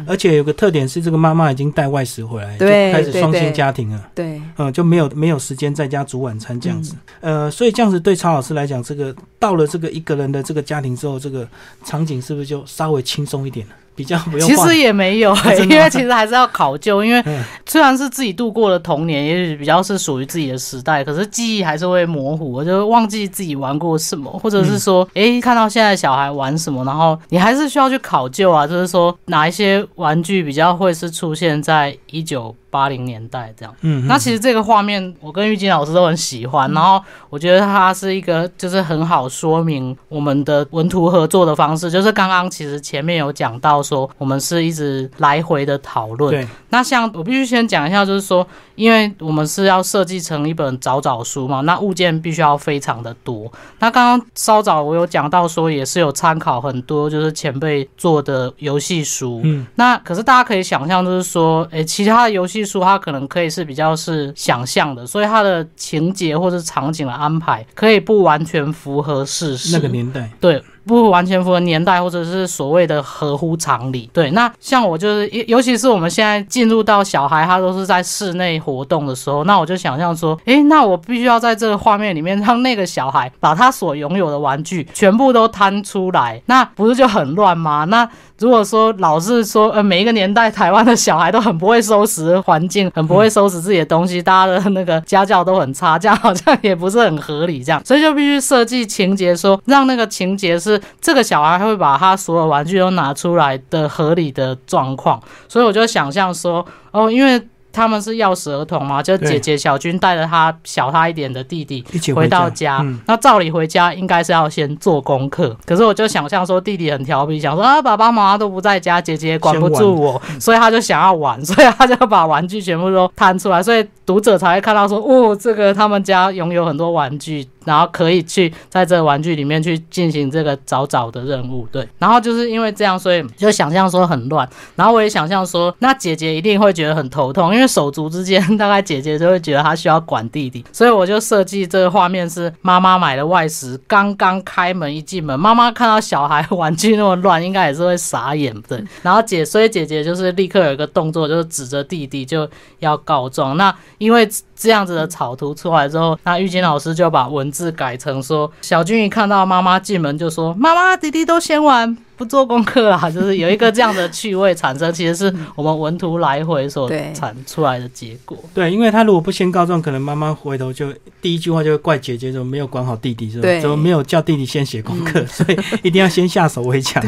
而且有个特点是，这个妈妈已经带外食回来，就开始双薪家庭了。对，嗯，就没有没有时间在家煮晚餐这样子。呃，所以这样子对曹老师来讲，这个到了这个一个人的这个家庭之后，这个场景是不是就稍微轻松一点了？比较不用，其实也没有，[LAUGHS] 因为其实还是要考究。因为虽然是自己度过的童年，也许比较是属于自己的时代，可是记忆还是会模糊，我就忘记自己玩过什么，或者是说，哎，看到现在小孩玩什么，然后你还是需要去考究啊，就是说哪一些玩具比较会是出现在一九。八零年代这样，嗯，那其实这个画面我跟玉金老师都很喜欢，然后我觉得它是一个就是很好说明我们的文图合作的方式，就是刚刚其实前面有讲到说我们是一直来回的讨论，对。那像我必须先讲一下，就是说，因为我们是要设计成一本找找书嘛，那物件必须要非常的多。那刚刚稍早我有讲到说，也是有参考很多就是前辈做的游戏书，嗯，那可是大家可以想象，就是说，诶，其他的游戏。书它可能可以是比较是想象的，所以它的情节或者场景的安排可以不完全符合事实。那个年代，对。不完全符合年代，或者是所谓的合乎常理。对，那像我就是，尤其是我们现在进入到小孩，他都是在室内活动的时候，那我就想象说，诶，那我必须要在这个画面里面让那个小孩把他所拥有的玩具全部都摊出来，那不是就很乱吗？那如果说老是说，呃，每一个年代台湾的小孩都很不会收拾环境，很不会收拾自己的东西，大家的那个家教都很差，这样好像也不是很合理。这样，所以就必须设计情节，说让那个情节是。这个小孩会把他所有玩具都拿出来的合理的状况，所以我就想象说，哦，因为。他们是钥匙儿童嘛？就姐姐小军带着他小他一点的弟弟回到家。那照理回家应该是要先做功课。可是我就想象说弟弟很调皮，想说啊爸爸妈妈都不在家，姐姐管不住我，所以他就想要玩，[LAUGHS] 所以他就把玩具全部都摊出来，所以读者才会看到说哦，这个他们家拥有很多玩具，然后可以去在这个玩具里面去进行这个找找的任务。对，然后就是因为这样，所以就想象说很乱。然后我也想象说，那姐姐一定会觉得很头痛，因为。手足之间，大概姐姐就会觉得她需要管弟弟，所以我就设计这个画面是妈妈买的外食，刚刚开门一进门，妈妈看到小孩玩具那么乱，应该也是会傻眼对。然后姐，所以姐姐就是立刻有一个动作，就是指着弟弟就要告状。那因为这样子的草图出来之后，那玉金老师就把文字改成说：小军一看到妈妈进门就说：“妈妈，弟弟都先玩。”不做功课啦，就是有一个这样的趣味产生，其实是我们文图来回所产出来的结果。对，因为他如果不先告状，可能妈妈回头就第一句话就会怪姐姐怎么没有管好弟弟，是吧？怎么没有叫弟弟先写功课？所以一定要先下手为强。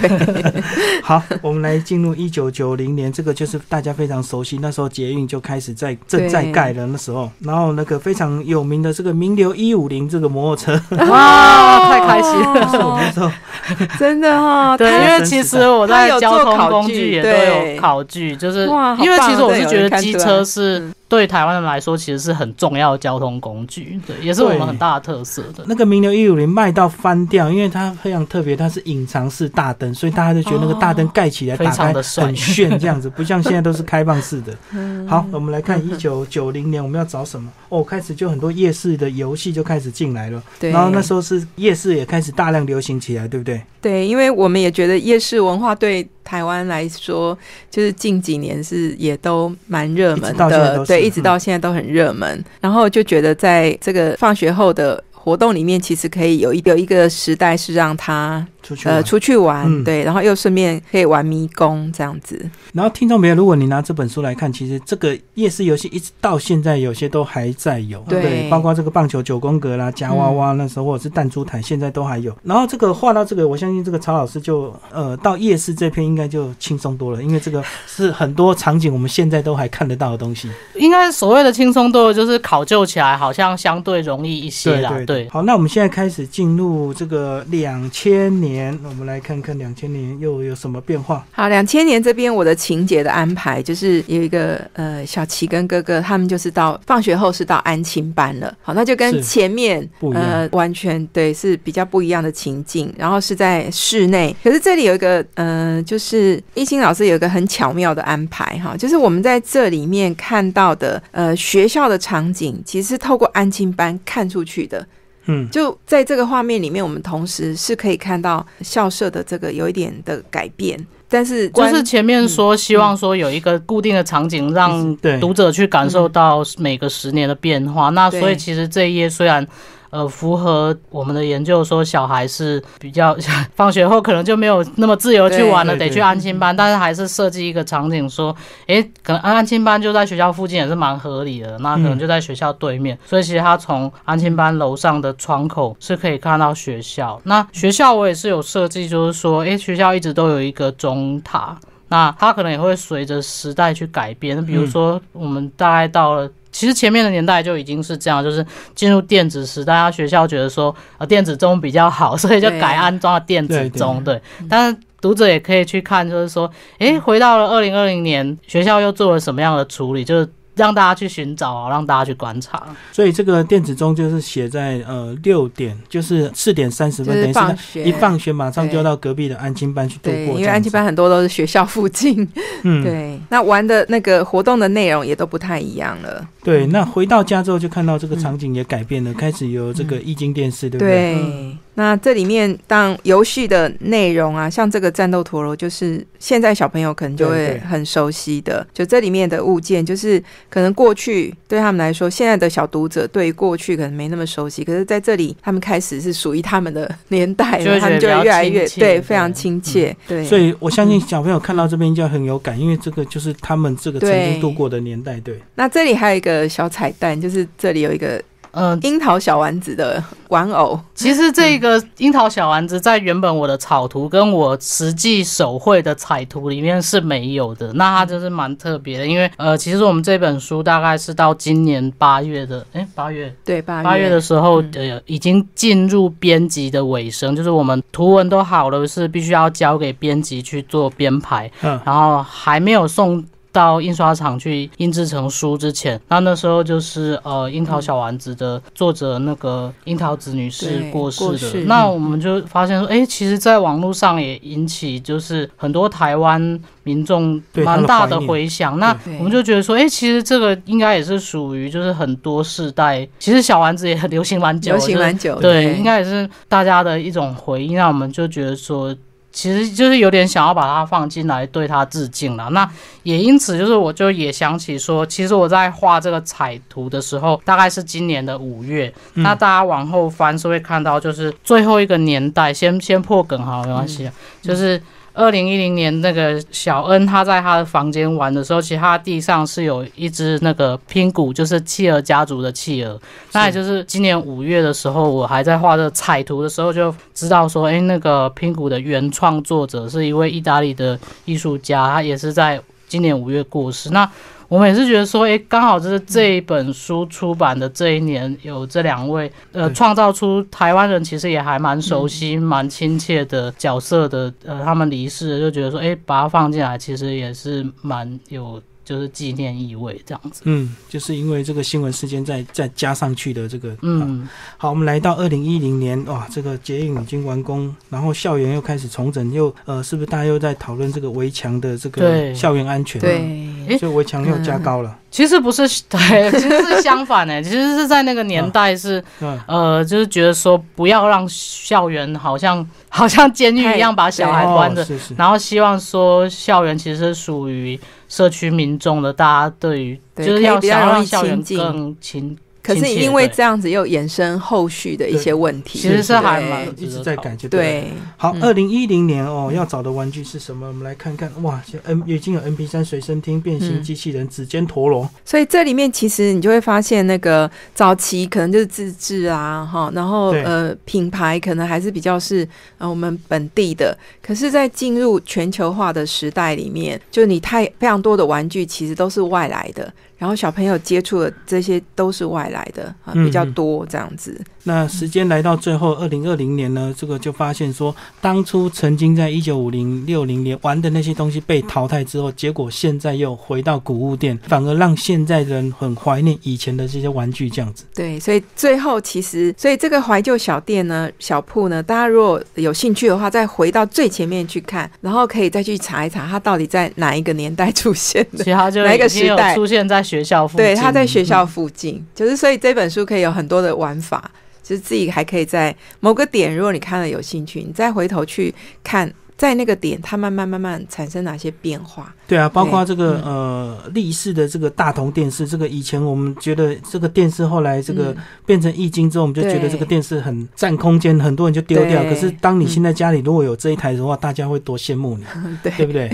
好，我们来进入一九九零年，这个就是大家非常熟悉，那时候捷运就开始在正在盖了，那时候，然后那个非常有名的这个名流一五零这个摩托车，哇，太开心了！[LAUGHS] 那时候 [LAUGHS] 真的哈，对。因为其实我在交通工具也都有考据，就是因为其实我是觉得机车是。对台湾人来说，其实是很重要的交通工具，对，也是我们很大的特色的。那个名流一五零卖到翻掉，因为它非常特别，它是隐藏式大灯，所以大家就觉得那个大灯盖起来打开很炫，这样子，不像现在都是开放式的。[LAUGHS] 好，我们来看一九九零年我们要找什么？哦，开始就很多夜市的游戏就开始进来了，对然后那时候是夜市也开始大量流行起来，对不对？对，因为我们也觉得夜市文化对台湾来说，就是近几年是也都蛮热门的，对，一直到现在都很热门。然后就觉得在这个放学后的。活动里面其实可以有一有一个时代是让他呃出去玩，对，然后又顺便可以玩迷宫这样子。然后听众朋友，如果你拿这本书来看，其实这个夜市游戏一直到现在有些都还在有，对，包括这个棒球九宫格啦、夹娃娃那时候或者是弹珠台，现在都还有。然后这个画到这个，我相信这个曹老师就呃到夜市这篇应该就轻松多了，因为这个是很多场景我们现在都还看得到的东西。应该所谓的轻松多了，就是考究起来好像相对容易一些啦。对，好，那我们现在开始进入这个两千年，我们来看看两千年又有什么变化。好，两千年这边我的情节的安排就是有一个呃小齐跟哥哥他们就是到放学后是到安亲班了。好，那就跟前面呃完全对是比较不一样的情境，然后是在室内。可是这里有一个呃，就是一心老师有一个很巧妙的安排哈，就是我们在这里面看到的呃学校的场景，其实是透过安亲班看出去的。嗯，就在这个画面里面，我们同时是可以看到校舍的这个有一点的改变，但是就是前面说希望说有一个固定的场景，让读者去感受到每个十年的变化。那所以其实这一页虽然。呃，符合我们的研究说，小孩是比较 [LAUGHS] 放学后可能就没有那么自由去玩了，得去安亲班。但是还是设计一个场景，说，哎，可能安安亲班就在学校附近也是蛮合理的。那可能就在学校对面，所以其实他从安亲班楼上的窗口是可以看到学校。那学校我也是有设计，就是说，哎，学校一直都有一个钟塔，那它可能也会随着时代去改变。比如说，我们大概到了。其实前面的年代就已经是这样，就是进入电子时代，学校觉得说呃电子钟比较好，所以就改安装了电子钟。对，但是读者也可以去看，就是说，诶，回到了二零二零年，学校又做了什么样的处理？就是。让大家去寻找，让大家去观察。所以这个电子钟就是写在呃六点，就是四点三十分，等于放学一放学马上就到隔壁的安亲班去度过。因为安亲班很多都是学校附近。[LAUGHS] 嗯，对。那玩的那个活动的内容也都不太一样了。对，那回到家之后就看到这个场景也改变了，开始有这个液晶电视，对不对？对。那这里面当游戏的内容啊，像这个战斗陀螺，就是现在小朋友可能就会很熟悉的。就这里面的物件，就是可能过去对他们来说，现在的小读者对过去可能没那么熟悉。可是在这里，他们开始是属于他们的年代，他们就越来越对非常亲切。对，所以我相信小朋友看到这边就很有感，因为这个就是他们这个曾经度过的年代。对。那这里还有一个小彩蛋，就是这里有一个。嗯，樱桃小丸子的玩偶，其实这个樱桃小丸子在原本我的草图跟我实际手绘的彩图里面是没有的，那它就是蛮特别的，因为呃，其实我们这本书大概是到今年八月的，哎，八月？对八八月的时候，呃，已经进入编辑的尾声，就是我们图文都好了，是必须要交给编辑去做编排，嗯，然后还没有送。到印刷厂去印制成书之前，那那时候就是呃樱桃小丸子的作者那个樱桃子女士过世的，那我们就发现说，哎，其实，在网络上也引起就是很多台湾民众蛮大的回响。那我们就觉得说，哎，其实这个应该也是属于就是很多世代，其实小丸子也很流行蛮久，流行蛮久，对，应该也是大家的一种回忆。那我们就觉得说。其实就是有点想要把它放进来，对它致敬了。那也因此，就是我就也想起说，其实我在画这个彩图的时候，大概是今年的五月。那大家往后翻是会看到，就是最后一个年代，先先破梗哈，没关系，就是。二零一零年，那个小恩他在他的房间玩的时候，其实他地上是有一只那个拼骨，就是企鹅家族的企鹅。那也就是今年五月的时候，我还在画这彩图的时候，就知道说，哎，那个拼骨的原创作者是一位意大利的艺术家，他也是在今年五月过世。那我们也是觉得说，哎，刚好就是这一本书出版的这一年，有这两位呃，创造出台湾人其实也还蛮熟悉、蛮亲切的角色的，呃，他们离世，就觉得说，哎，把它放进来，其实也是蛮有。就是纪念意味这样子，嗯，就是因为这个新闻事件再再加上去的这个，嗯，好，我们来到二零一零年，哇，这个捷运已经完工，然后校园又开始重整，又呃，是不是大家又在讨论这个围墙的这个校园安全？对，所以围墙又加高了。其实不是，对，其实是相反的，[LAUGHS] 其实是在那个年代是，呃，就是觉得说不要让校园好像好像监狱一样把小孩关着，然后希望说校园其实是属于社区民众的，大家对于就是要想让校园更亲。可是因为这样子又衍生后续的一些问题，其实是还蛮一直在改就。对，好，二零一零年哦，要找的玩具是什么？我们来看看。哇，N 已经有 N P 三随身听、变形机器人、指尖陀螺。所以这里面其实你就会发现，那个早期可能就是自制啊，哈，然后呃品牌可能还是比较是呃我们本地的。可是，在进入全球化的时代里面，就你太非常多的玩具其实都是外来的。然后小朋友接触的这些都是外来的啊，比较多这样子。那时间来到最后，二零二零年呢，这个就发现说，当初曾经在一九五零六零年玩的那些东西被淘汰之后，结果现在又回到古物店，反而让现在人很怀念以前的这些玩具这样子。对，所以最后其实，所以这个怀旧小店呢、小铺呢，大家如果有兴趣的话，再回到最前面去看，然后可以再去查一查，它到底在哪一个年代出现的，哪一个时代出现在。学校附近，对，他在学校附近，就是所以这本书可以有很多的玩法，就是自己还可以在某个点，如果你看了有兴趣，你再回头去看，在那个点它慢慢慢慢产生哪些变化。对啊，包括这个呃立式的这个大同电视，这个以前我们觉得这个电视后来这个变成易经之后，我们就觉得这个电视很占空间，很多人就丢掉。可是当你现在家里如果有这一台的话，大家会多羡慕你，[LAUGHS] 对不对？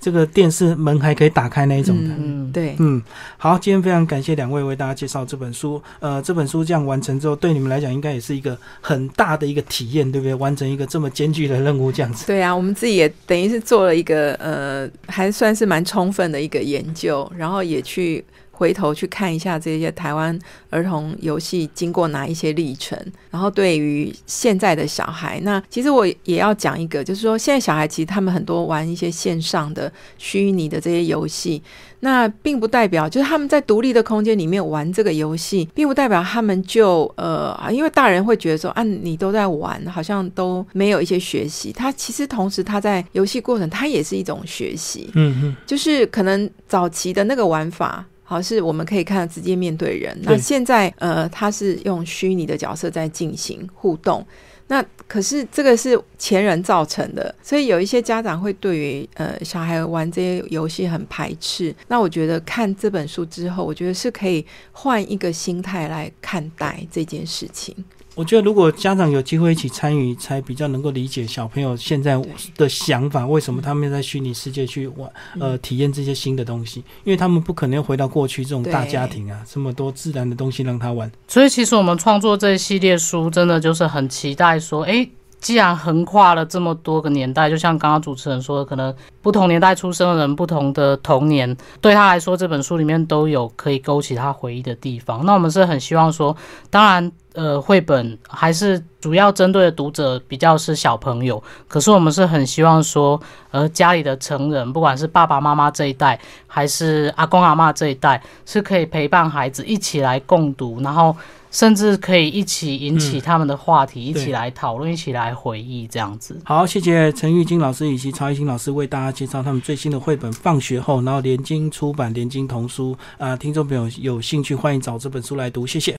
这个电视门还可以打开那一种的，嗯，对，嗯，好，今天非常感谢两位为大家介绍这本书。呃，这本书这样完成之后，对你们来讲应该也是一个很大的一个体验，对不对？完成一个这么艰巨的任务，这样子。对啊，我们自己也等于是做了一个呃，还算是蛮充分的一个研究，然后也去。回头去看一下这些台湾儿童游戏经过哪一些历程，然后对于现在的小孩，那其实我也要讲一个，就是说现在小孩其实他们很多玩一些线上的虚拟的这些游戏，那并不代表就是他们在独立的空间里面玩这个游戏，并不代表他们就呃，因为大人会觉得说啊，你都在玩，好像都没有一些学习。他其实同时他在游戏过程，他也是一种学习，嗯嗯，就是可能早期的那个玩法。好，是我们可以看到直接面对人。那现在，呃，他是用虚拟的角色在进行互动。那可是这个是前人造成的，所以有一些家长会对于呃小孩玩这些游戏很排斥。那我觉得看这本书之后，我觉得是可以换一个心态来看待这件事情。我觉得，如果家长有机会一起参与，才比较能够理解小朋友现在的想法。为什么他们在虚拟世界去玩，呃，体验这些新的东西？因为他们不可能回到过去这种大家庭啊，这么多自然的东西让他玩。所以，其实我们创作这一系列书，真的就是很期待说，哎。既然横跨了这么多个年代，就像刚刚主持人说的，可能不同年代出生的人，不同的童年，对他来说，这本书里面都有可以勾起他回忆的地方。那我们是很希望说，当然，呃，绘本还是主要针对的读者比较是小朋友，可是我们是很希望说，呃，家里的成人，不管是爸爸妈妈这一代，还是阿公阿妈这一代，是可以陪伴孩子一起来共读，然后。甚至可以一起引起他们的话题，一起来讨论，一起来回忆，这样子。好，谢谢陈玉金老师以及曹玉新老师为大家介绍他们最新的绘本《放学后》，然后联经出版联经童书啊，听众朋友有兴趣欢迎找这本书来读，谢谢。